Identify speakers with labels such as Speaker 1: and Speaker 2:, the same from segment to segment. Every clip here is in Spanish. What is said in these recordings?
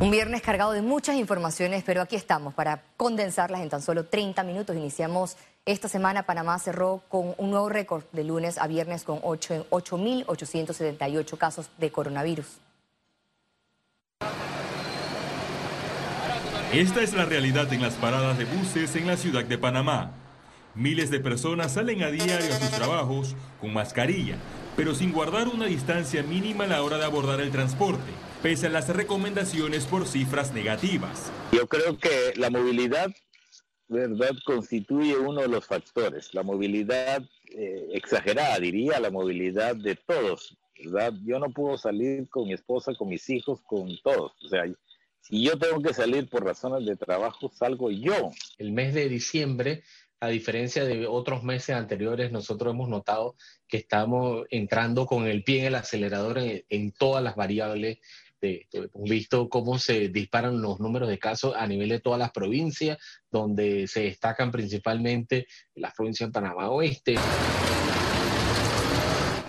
Speaker 1: Un viernes cargado de muchas informaciones, pero aquí estamos para condensarlas en tan solo 30 minutos. Iniciamos esta semana. Panamá cerró con un nuevo récord de lunes a viernes con 8.878 casos de coronavirus.
Speaker 2: Esta es la realidad en las paradas de buses en la ciudad de Panamá. Miles de personas salen a diario a sus trabajos con mascarilla, pero sin guardar una distancia mínima a la hora de abordar el transporte pese a las recomendaciones por cifras negativas.
Speaker 3: Yo creo que la movilidad, ¿verdad?, constituye uno de los factores. La movilidad eh, exagerada, diría, la movilidad de todos, ¿verdad? Yo no puedo salir con mi esposa, con mis hijos, con todos. O sea, si yo tengo que salir por razones de trabajo, salgo yo.
Speaker 4: El mes de diciembre a diferencia de otros meses anteriores, nosotros hemos notado que estamos entrando con el pie en el acelerador en todas las variables hemos visto cómo se disparan los números de casos a nivel de todas las provincias, donde se destacan principalmente las provincias de Panamá Oeste.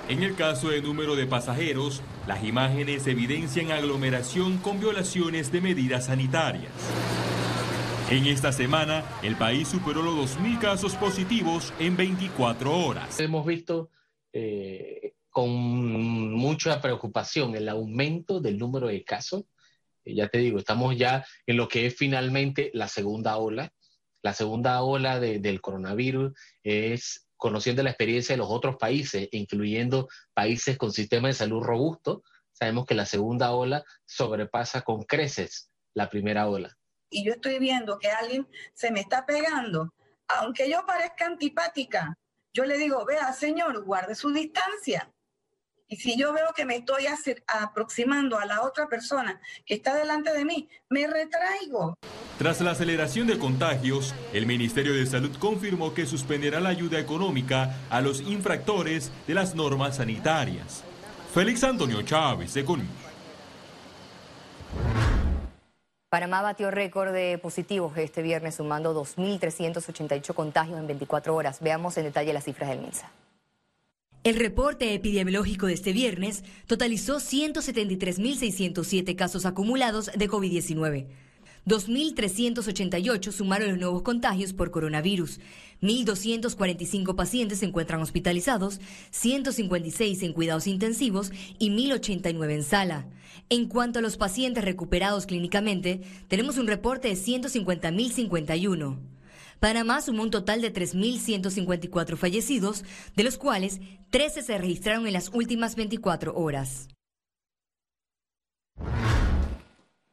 Speaker 2: En el caso de número de pasajeros, las imágenes evidencian aglomeración con violaciones de medidas sanitarias. En esta semana, el país superó los 2.000 casos positivos en 24 horas.
Speaker 4: Hemos visto eh, con mucha preocupación el aumento del número de casos. Eh, ya te digo, estamos ya en lo que es finalmente la segunda ola. La segunda ola del coronavirus es conociendo la experiencia de los otros países, incluyendo países con sistemas de salud robusto, sabemos que la segunda ola sobrepasa con creces la primera ola.
Speaker 5: Y yo estoy viendo que alguien se me está pegando, aunque yo parezca antipática, yo le digo, vea, señor, guarde su distancia. Y si yo veo que me estoy aproximando a la otra persona que está delante de mí, me retraigo.
Speaker 2: Tras la aceleración de contagios, el Ministerio de Salud confirmó que suspenderá la ayuda económica a los infractores de las normas sanitarias. Félix Antonio Chávez, Econius.
Speaker 1: Panamá batió récord de positivos este viernes, sumando 2.388 contagios en 24 horas. Veamos en detalle las cifras del MINSA.
Speaker 6: El reporte epidemiológico de este viernes totalizó 173.607 casos acumulados de COVID-19. 2.388 sumaron los nuevos contagios por coronavirus. 1.245 pacientes se encuentran hospitalizados, 156 en cuidados intensivos y 1.089 en sala. En cuanto a los pacientes recuperados clínicamente, tenemos un reporte de 150.051. Panamá sumó un total de 3.154 fallecidos, de los cuales 13 se registraron en las últimas 24 horas.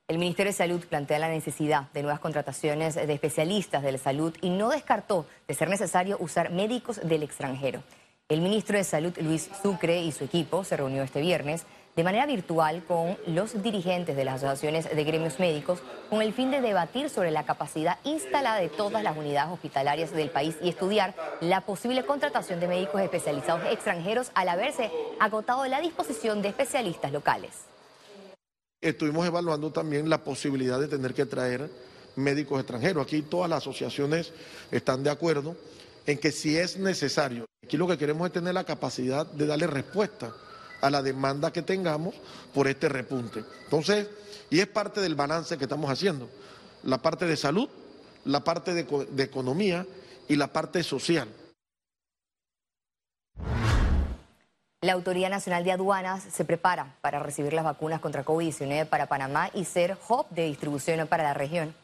Speaker 1: El Ministerio de Salud plantea la necesidad de nuevas contrataciones de especialistas de la salud y no descartó de ser necesario usar médicos del extranjero. El ministro de Salud, Luis Sucre, y su equipo se reunió este viernes de manera virtual con los dirigentes de las asociaciones de gremios médicos con el fin de debatir sobre la capacidad instalada de todas las unidades hospitalarias del país y estudiar la posible contratación de médicos especializados extranjeros al haberse agotado la disposición de especialistas locales.
Speaker 7: Estuvimos evaluando también la posibilidad de tener que traer médicos extranjeros. Aquí todas las asociaciones están de acuerdo en que si es necesario, aquí lo que queremos es tener la capacidad de darle respuesta a la demanda que tengamos por este repunte. Entonces, y es parte del balance que estamos haciendo, la parte de salud, la parte de, economía y la parte social.
Speaker 1: La Autoridad Nacional de Aduanas se prepara para recibir las vacunas contra COVID-19 para Panamá y ser hub de distribución para la región.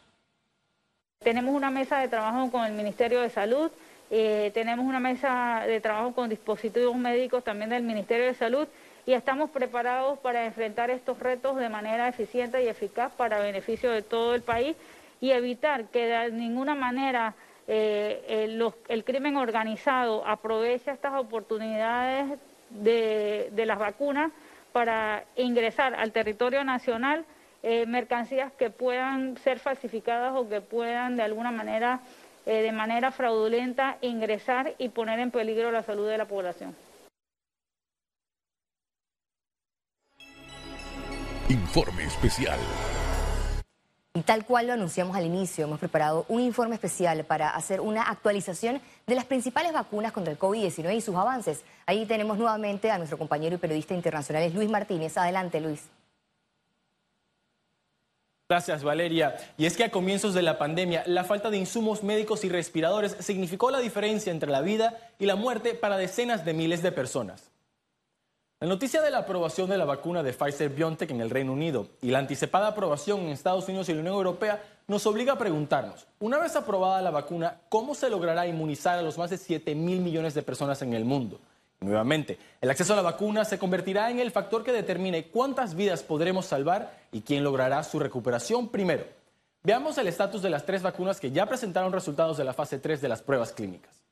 Speaker 8: Tenemos una mesa de trabajo con el Ministerio de Salud, eh, tenemos una mesa de trabajo con dispositivos médicos también del Ministerio de Salud y estamos preparados para enfrentar estos retos de manera eficiente y eficaz para beneficio de todo el país y evitar que de ninguna manera eh, el, crimen organizado aproveche estas oportunidades de, las vacunas para ingresar al territorio nacional eh, mercancías que puedan ser falsificadas o que puedan de alguna manera, eh, de manera fraudulenta, ingresar y poner en peligro la salud de la población.
Speaker 9: Informe especial.
Speaker 1: Y tal cual lo anunciamos al inicio, hemos preparado un informe especial para hacer una actualización de las principales vacunas contra el COVID-19 y sus avances. Ahí tenemos nuevamente a nuestro compañero y periodista internacional Luis Martínez. Adelante, Luis.
Speaker 10: Gracias, Valeria. Y es que a comienzos de la pandemia, la falta de insumos médicos y respiradores significó la diferencia entre la vida y la muerte para decenas de miles de personas. La noticia de la aprobación de la vacuna de Pfizer BioNTech en el Reino Unido y la anticipada aprobación en Estados Unidos y la Unión Europea nos obliga a preguntarnos, una vez aprobada la vacuna, ¿cómo se logrará inmunizar a los más de 7 mil millones de personas en el mundo? Nuevamente, el acceso a la vacuna se convertirá en el factor que determine cuántas vidas podremos salvar y quién logrará su recuperación primero. Veamos el estatus de las tres vacunas que ya presentaron resultados de la fase 3 de las pruebas clínicas.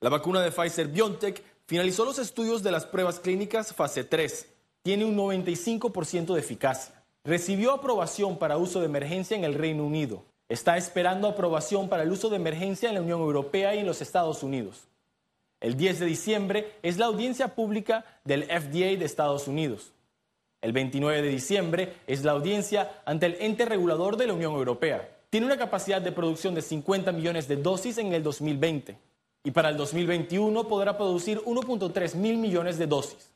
Speaker 10: La vacuna de Pfizer BioNTech finalizó los estudios de las pruebas clínicas fase 3. Tiene un 95% de eficacia. Recibió aprobación para uso de emergencia en el Reino Unido. Está esperando aprobación para el uso de emergencia en la Unión Europea y en los Estados Unidos. El 10 de diciembre es la audiencia pública del FDA de Estados Unidos. El 29 de diciembre es la audiencia ante el ente regulador de la Unión Europea. Tiene una capacidad de producción de 50 millones de dosis en el 2020 y para el 2021 podrá producir 1.3 mil millones de dosis.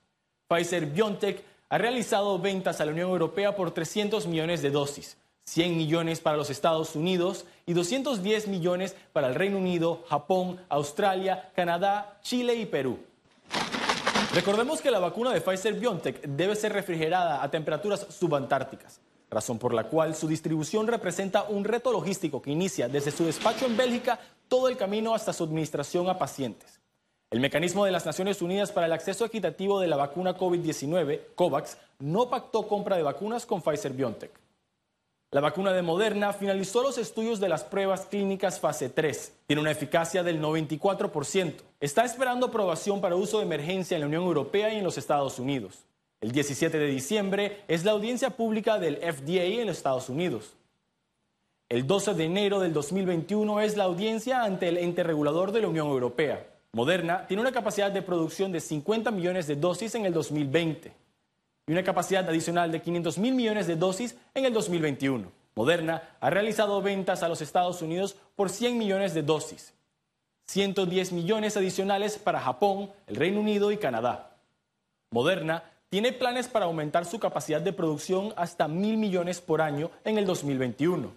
Speaker 10: Pfizer BioNTech ha realizado ventas a la Unión Europea por 300 millones de dosis 100 millones para los Estados Unidos y 210 millones para el Reino Unido, Japón, Australia, Canadá, Chile y Perú. Recordemos que la vacuna de Pfizer BioNTech debe ser refrigerada a temperaturas subantárticas, razón por la cual su distribución representa un reto logístico que inicia desde su despacho en Bélgica todo el camino hasta su administración a pacientes. El mecanismo de las Naciones Unidas para el acceso equitativo de la vacuna COVID-19, COVAX, no pactó compra de vacunas con Pfizer BioNTech. La vacuna de Moderna finalizó los estudios de las pruebas clínicas fase 3. Tiene una eficacia del 94%. Está esperando aprobación para uso de emergencia en la Unión Europea y en los Estados Unidos. El 17 de diciembre es la audiencia pública del FDA en los Estados Unidos. El 12 de enero del 2021 es la audiencia ante el ente regulador de la Unión Europea. Moderna tiene una capacidad de producción de 50 millones de dosis en el 2020 y una capacidad adicional de 500 mil millones de dosis en el 2021. Moderna ha realizado ventas a los Estados Unidos por 100 millones de dosis, 110 millones adicionales para Japón, el Reino Unido y Canadá. Moderna tiene planes para aumentar su capacidad de producción hasta mil millones por año en el 2021.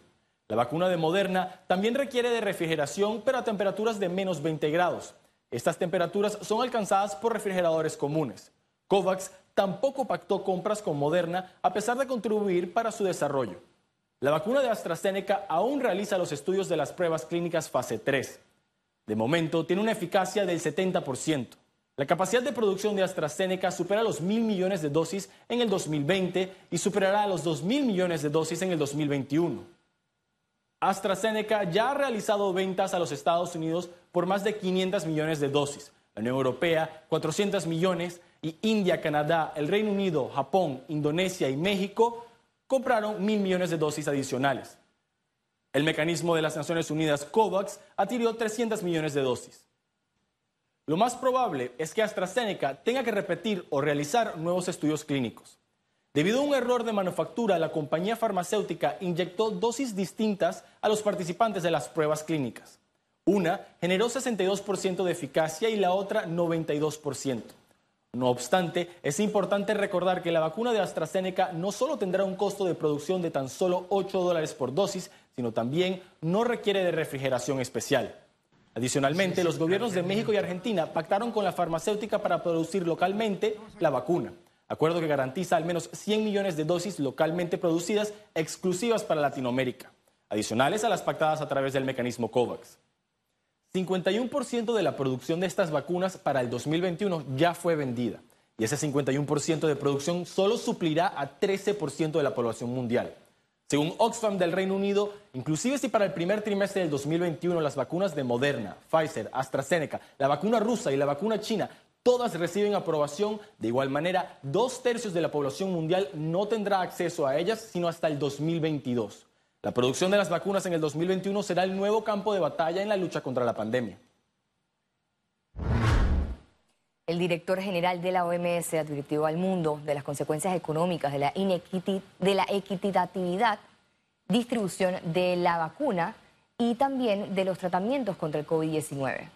Speaker 10: La vacuna de Moderna también requiere de refrigeración, pero a temperaturas de menos 20 grados. Estas temperaturas son alcanzadas por refrigeradores comunes. COVAX tampoco pactó compras con Moderna a pesar de contribuir para su desarrollo. La vacuna de AstraZeneca aún realiza los estudios de las pruebas clínicas fase 3. De momento tiene una eficacia del 70%. La capacidad de producción de AstraZeneca supera los mil millones de dosis en el 2020 y superará los dos mil millones de dosis en el 2021. AstraZeneca ya ha realizado ventas a los Estados Unidos por más de 500 millones de dosis, la Unión Europea 400 millones y India, Canadá, el Reino Unido, Japón, Indonesia y México compraron mil millones de dosis adicionales. El mecanismo de las Naciones Unidas COVAX adquirió 300 millones de dosis. Lo más probable es que AstraZeneca tenga que repetir o realizar nuevos estudios clínicos. Debido a un error de manufactura, la compañía farmacéutica inyectó dosis distintas a los participantes de las pruebas clínicas. Una generó 62% de eficacia y la otra 92%. No obstante, es importante recordar que la vacuna de AstraZeneca no solo tendrá un costo de producción de tan solo 8 dólares por dosis, sino también no requiere de refrigeración especial. Adicionalmente, los gobiernos de México y Argentina pactaron con la farmacéutica para producir localmente la vacuna, acuerdo que garantiza al menos 100 millones de dosis localmente producidas exclusivas para Latinoamérica, adicionales a las pactadas a través del mecanismo COVAX. 51% de la producción de estas vacunas para el 2021 ya fue vendida y ese 51% de producción solo suplirá a 13% de la población mundial. Según Oxfam del Reino Unido, inclusive si para el primer trimestre del 2021 las vacunas de Moderna, Pfizer, AstraZeneca, la vacuna rusa y la vacuna china todas reciben aprobación, de igual manera, dos tercios de la población mundial no tendrá acceso a ellas sino hasta el 2022. La producción de las vacunas en el 2021 será el nuevo campo de batalla en la lucha contra la pandemia.
Speaker 1: El director general de la OMS advirtió al mundo de las consecuencias económicas de la, de la equitatividad, distribución de la vacuna y también de los tratamientos contra el COVID-19.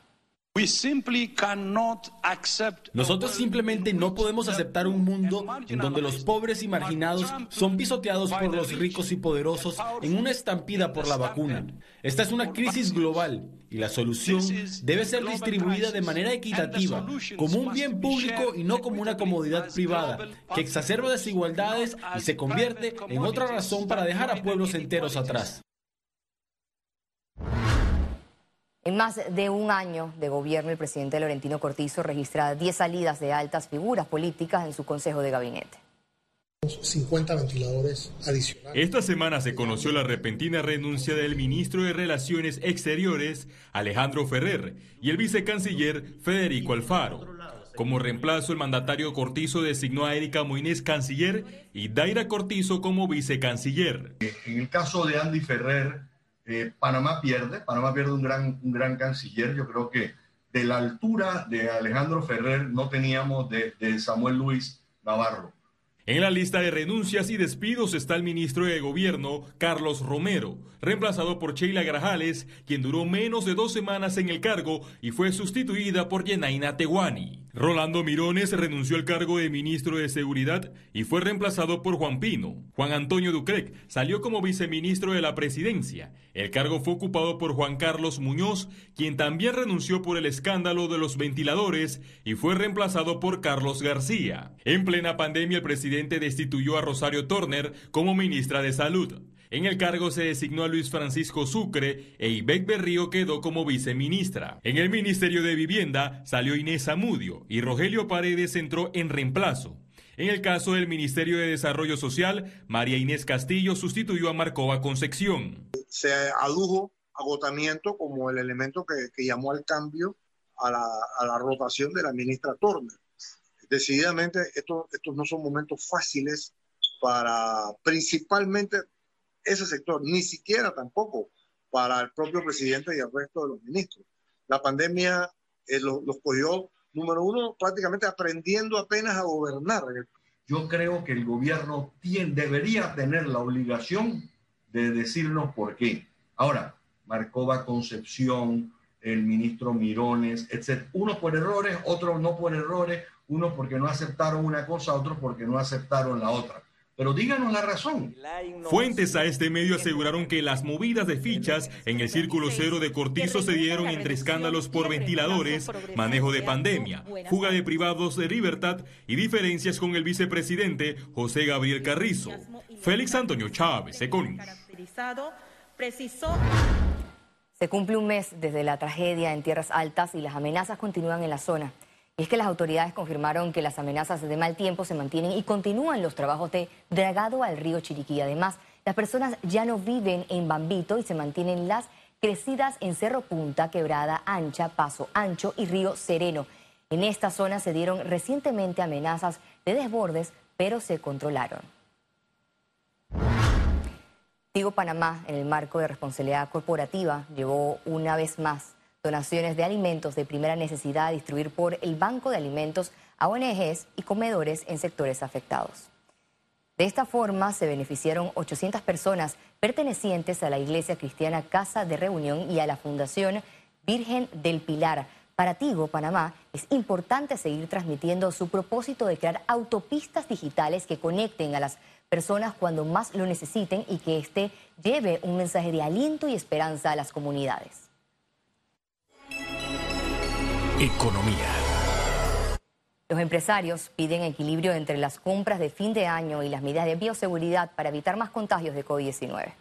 Speaker 10: Nosotros simplemente no podemos aceptar un mundo en donde los pobres y marginados son pisoteados por los ricos y poderosos en una estampida por la vacuna. Esta es una crisis global y la solución debe ser distribuida de manera equitativa, como un bien público y no como una comodidad privada, que exacerba desigualdades y se convierte en otra razón para dejar a pueblos enteros atrás.
Speaker 1: En más de un año de gobierno, el presidente Laurentino Cortizo registra 10 salidas de altas figuras políticas en su consejo de gabinete.
Speaker 11: 50 ventiladores adicionales.
Speaker 2: Esta semana se conoció la repentina renuncia del ministro de Relaciones Exteriores, Alejandro Ferrer, y el vicecanciller Federico Alfaro. Como reemplazo, el mandatario Cortizo designó a Erika Moines canciller y Daira Cortizo como vicecanciller.
Speaker 12: En el caso de Andy Ferrer, eh, Panamá pierde, Panamá pierde un gran, un gran canciller. Yo creo que de la altura de Alejandro Ferrer no teníamos de, de Samuel Luis Navarro.
Speaker 2: En la lista de renuncias y despidos está el ministro de Gobierno, Carlos Romero, reemplazado por Sheila Grajales, quien duró menos de dos semanas en el cargo y fue sustituida por Yenaina Tehuani. Rolando Mirones renunció al cargo de ministro de Seguridad y fue reemplazado por Juan Pino. Juan Antonio Ducrec salió como viceministro de la presidencia. El cargo fue ocupado por Juan Carlos Muñoz, quien también renunció por el escándalo de los ventiladores y fue reemplazado por Carlos García. En plena pandemia, el presidente destituyó a Rosario Turner como ministra de Salud. En el cargo se designó a Luis Francisco Sucre e Ibec Berrío quedó como viceministra. En el Ministerio de Vivienda salió Inés Amudio y Rogelio Paredes entró en reemplazo. En el caso del Ministerio de Desarrollo Social, María Inés Castillo sustituyó a Marcova Concepción.
Speaker 11: Se adujo agotamiento como el elemento que, llamó al cambio a la, rotación de la ministra Turner. Decididamente, estos no son momentos fáciles para principalmente ese sector, ni siquiera tampoco para el propio presidente y el resto de los ministros. La pandemia eh, los, cogió, número uno, prácticamente aprendiendo apenas a gobernar.
Speaker 12: Yo creo que el gobierno tiene, debería tener la obligación de decirnos por qué. Ahora, Marcova Concepción, el ministro Mirones, etc. Unos por errores, otros no por errores, unos porque no aceptaron una cosa, otros porque no aceptaron la otra. Pero díganos la razón.
Speaker 2: Fuentes a este medio aseguraron que las movidas de fichas en el círculo cero de Cortizo se dieron entre escándalos por ventiladores, manejo de pandemia, fuga de privados de libertad y diferencias con el vicepresidente José Gabriel Carrizo. Félix Antonio Chávez, Econ.
Speaker 1: Se cumple un mes desde la tragedia en Tierras Altas y las amenazas continúan en la zona. Es que las autoridades confirmaron que las amenazas de mal tiempo se mantienen y continúan los trabajos de dragado al río Chiriquí. Además, las personas ya no viven en Bambito y se mantienen las crecidas en Cerro Punta, Quebrada Ancha, Paso Ancho y Río Sereno. En esta zona se dieron recientemente amenazas de desbordes, pero se controlaron. Tigo Panamá, en el marco de responsabilidad corporativa, llevó una vez más donaciones de alimentos de primera necesidad a distribuir por el Banco de Alimentos a ONGs y comedores en sectores afectados. De esta forma se beneficiaron 800 personas pertenecientes a la Iglesia Cristiana Casa de Reunión y a la Fundación Virgen del Pilar. Para Tigo, Panamá, es importante seguir transmitiendo su propósito de crear autopistas digitales que conecten a las personas cuando más lo necesiten y que éste lleve un mensaje de aliento y esperanza a las comunidades.
Speaker 9: Economía.
Speaker 1: Los empresarios piden equilibrio entre las compras de fin de año y las medidas de bioseguridad para evitar más contagios de COVID-19.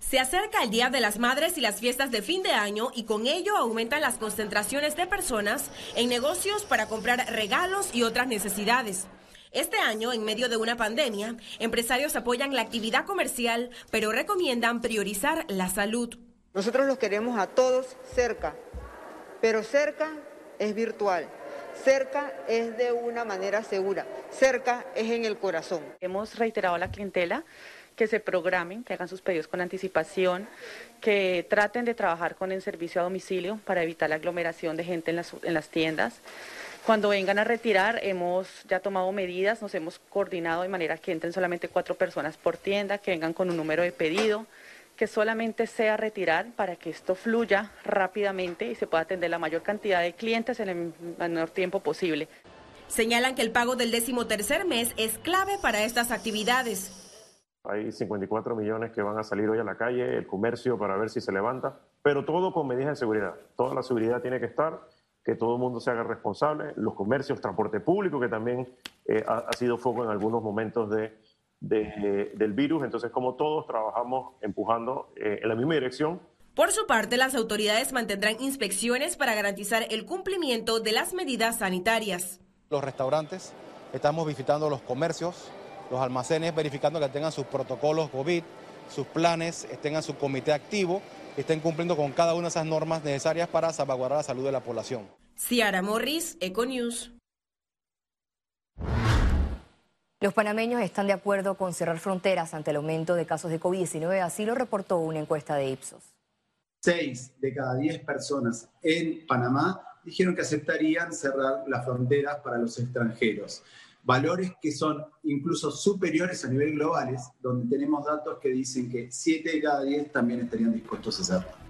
Speaker 13: Se acerca el Día de las Madres y las fiestas de fin de año y con ello aumentan las concentraciones de personas en negocios para comprar regalos y otras necesidades. Este año, en medio de una pandemia, empresarios apoyan la actividad comercial, pero recomiendan priorizar la salud.
Speaker 14: Nosotros los queremos a todos cerca, pero cerca es virtual. Cerca es de una manera segura. Cerca es en el corazón.
Speaker 15: Hemos reiterado a la clientela que se programen, que hagan sus pedidos con anticipación, que traten de trabajar con el servicio a domicilio para evitar la aglomeración de gente en las, en las tiendas. Cuando vengan a retirar, hemos ya tomado medidas, nos hemos coordinado de manera que entren solamente cuatro personas por tienda, que vengan con un número de pedido que solamente sea retirar para que esto fluya rápidamente y se pueda atender la mayor cantidad de clientes en el menor tiempo posible.
Speaker 13: Señalan que el pago del décimo tercer mes es clave para estas actividades.
Speaker 16: Hay 54 millones que van a salir hoy a la calle, el comercio para ver si se levanta, pero todo con medidas de seguridad. Toda la seguridad tiene que estar, que todo el mundo se haga responsable, los comercios, transporte público, que también eh, ha, ha, sido foco en algunos momentos de, de, del virus. Entonces, como todos trabajamos empujando eh, en la misma dirección.
Speaker 13: Por su parte, las autoridades mantendrán inspecciones para garantizar el cumplimiento de las medidas sanitarias
Speaker 17: los restaurantes, estamos visitando los comercios, los almacenes, verificando que tengan sus protocolos COVID, sus planes, tengan su comité activo, estén cumpliendo con cada una de esas normas necesarias para salvaguardar la salud de la población.
Speaker 13: Ciara Morris, Econews.
Speaker 1: Los panameños están de acuerdo con cerrar fronteras ante el aumento de casos de COVID-19, así lo reportó una encuesta de Ipsos.
Speaker 18: Seis de cada diez personas en Panamá dijeron que aceptarían cerrar las fronteras para los extranjeros. Valores que son incluso superiores a nivel globales, donde tenemos datos que dicen que 7 de cada 10 también estarían dispuestos a hacerlo.